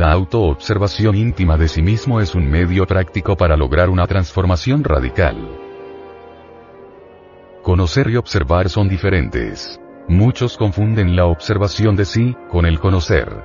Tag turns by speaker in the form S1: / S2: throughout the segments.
S1: La autoobservación íntima de sí mismo es un medio práctico para lograr una transformación radical. Conocer y observar son diferentes. Muchos confunden la observación de sí, con el conocer.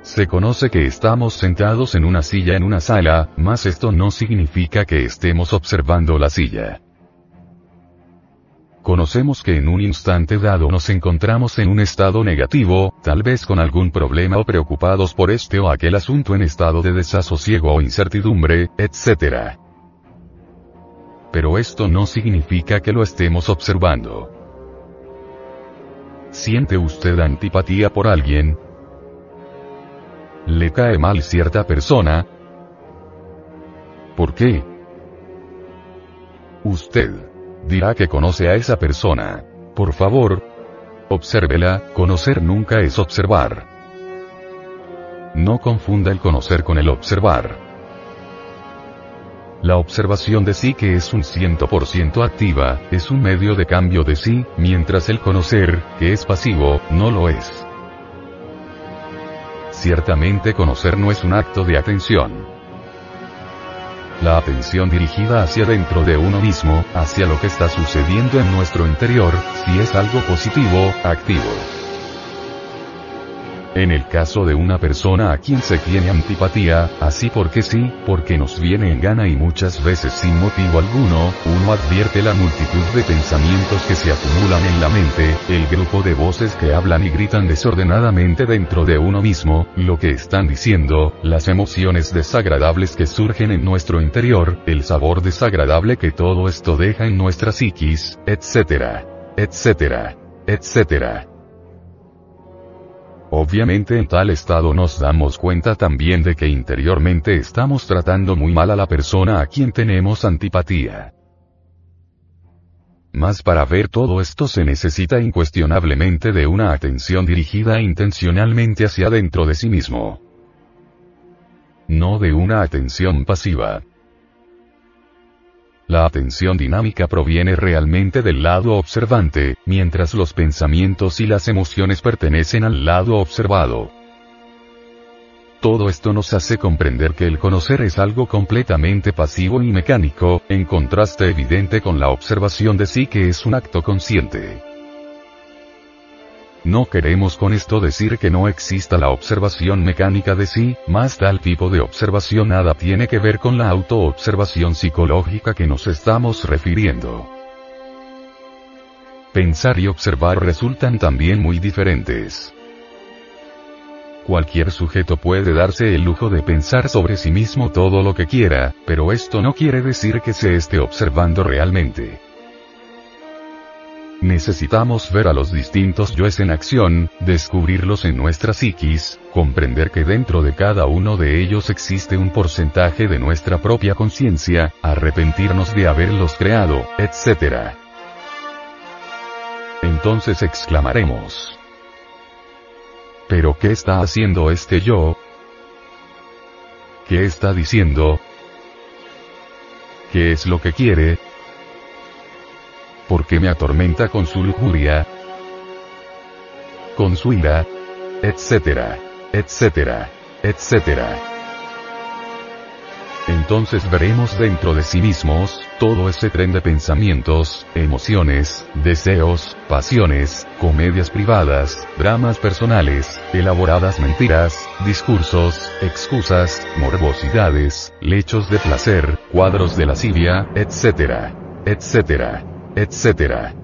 S1: Se conoce que estamos sentados en una silla en una sala, mas esto no significa que estemos observando la silla. Conocemos que en un instante dado nos encontramos en un estado negativo, tal vez con algún problema o preocupados por este o aquel asunto en estado de desasosiego o incertidumbre, etc. Pero esto no significa que lo estemos observando. ¿Siente usted antipatía por alguien? ¿Le cae mal cierta persona? ¿Por qué? Usted dirá que conoce a esa persona. Por favor, obsérvela, conocer nunca es observar. No confunda el conocer con el observar. La observación de sí que es un 100% activa, es un medio de cambio de sí, mientras el conocer, que es pasivo, no lo es. Ciertamente conocer no es un acto de atención la atención dirigida hacia dentro de uno mismo, hacia lo que está sucediendo en nuestro interior, si es algo positivo, activo. En el caso de una persona a quien se tiene antipatía, así porque sí, porque nos viene en gana y muchas veces sin motivo alguno, uno advierte la multitud de pensamientos que se acumulan en la mente, el grupo de voces que hablan y gritan desordenadamente dentro de uno mismo, lo que están diciendo, las emociones desagradables que surgen en nuestro interior, el sabor desagradable que todo esto deja en nuestra psiquis, etc. etc. etc. Obviamente en tal estado nos damos cuenta también de que interiormente estamos tratando muy mal a la persona a quien tenemos antipatía. Mas para ver todo esto se necesita incuestionablemente de una atención dirigida intencionalmente hacia dentro de sí mismo. No de una atención pasiva. La atención dinámica proviene realmente del lado observante, mientras los pensamientos y las emociones pertenecen al lado observado. Todo esto nos hace comprender que el conocer es algo completamente pasivo y mecánico, en contraste evidente con la observación de sí que es un acto consciente. No queremos con esto decir que no exista la observación mecánica de sí, más tal tipo de observación nada tiene que ver con la autoobservación psicológica que nos estamos refiriendo. Pensar y observar resultan también muy diferentes. Cualquier sujeto puede darse el lujo de pensar sobre sí mismo todo lo que quiera, pero esto no quiere decir que se esté observando realmente. Necesitamos ver a los distintos yoes en acción, descubrirlos en nuestra psiquis, comprender que dentro de cada uno de ellos existe un porcentaje de nuestra propia conciencia, arrepentirnos de haberlos creado, etc. Entonces exclamaremos. ¿Pero qué está haciendo este yo? ¿Qué está diciendo? ¿Qué es lo que quiere? Porque me atormenta con su lujuria, con su ira, etcétera, etcétera, etcétera. entonces veremos dentro de sí mismos, todo ese tren de pensamientos, emociones, deseos, pasiones, comedias privadas, dramas personales, elaboradas mentiras, discursos, excusas, morbosidades, lechos de placer, cuadros de lascivia, etc. etc. etc.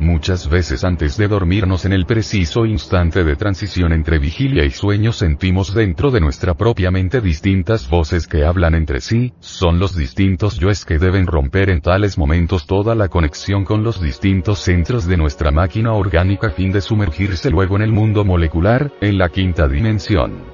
S1: Muchas veces antes de dormirnos en el preciso instante de transición entre vigilia y sueño sentimos dentro de nuestra propia mente distintas voces que hablan entre sí, son los distintos yoes que deben romper en tales momentos toda la conexión con los distintos centros de nuestra máquina orgánica a fin de sumergirse luego en el mundo molecular, en la quinta dimensión.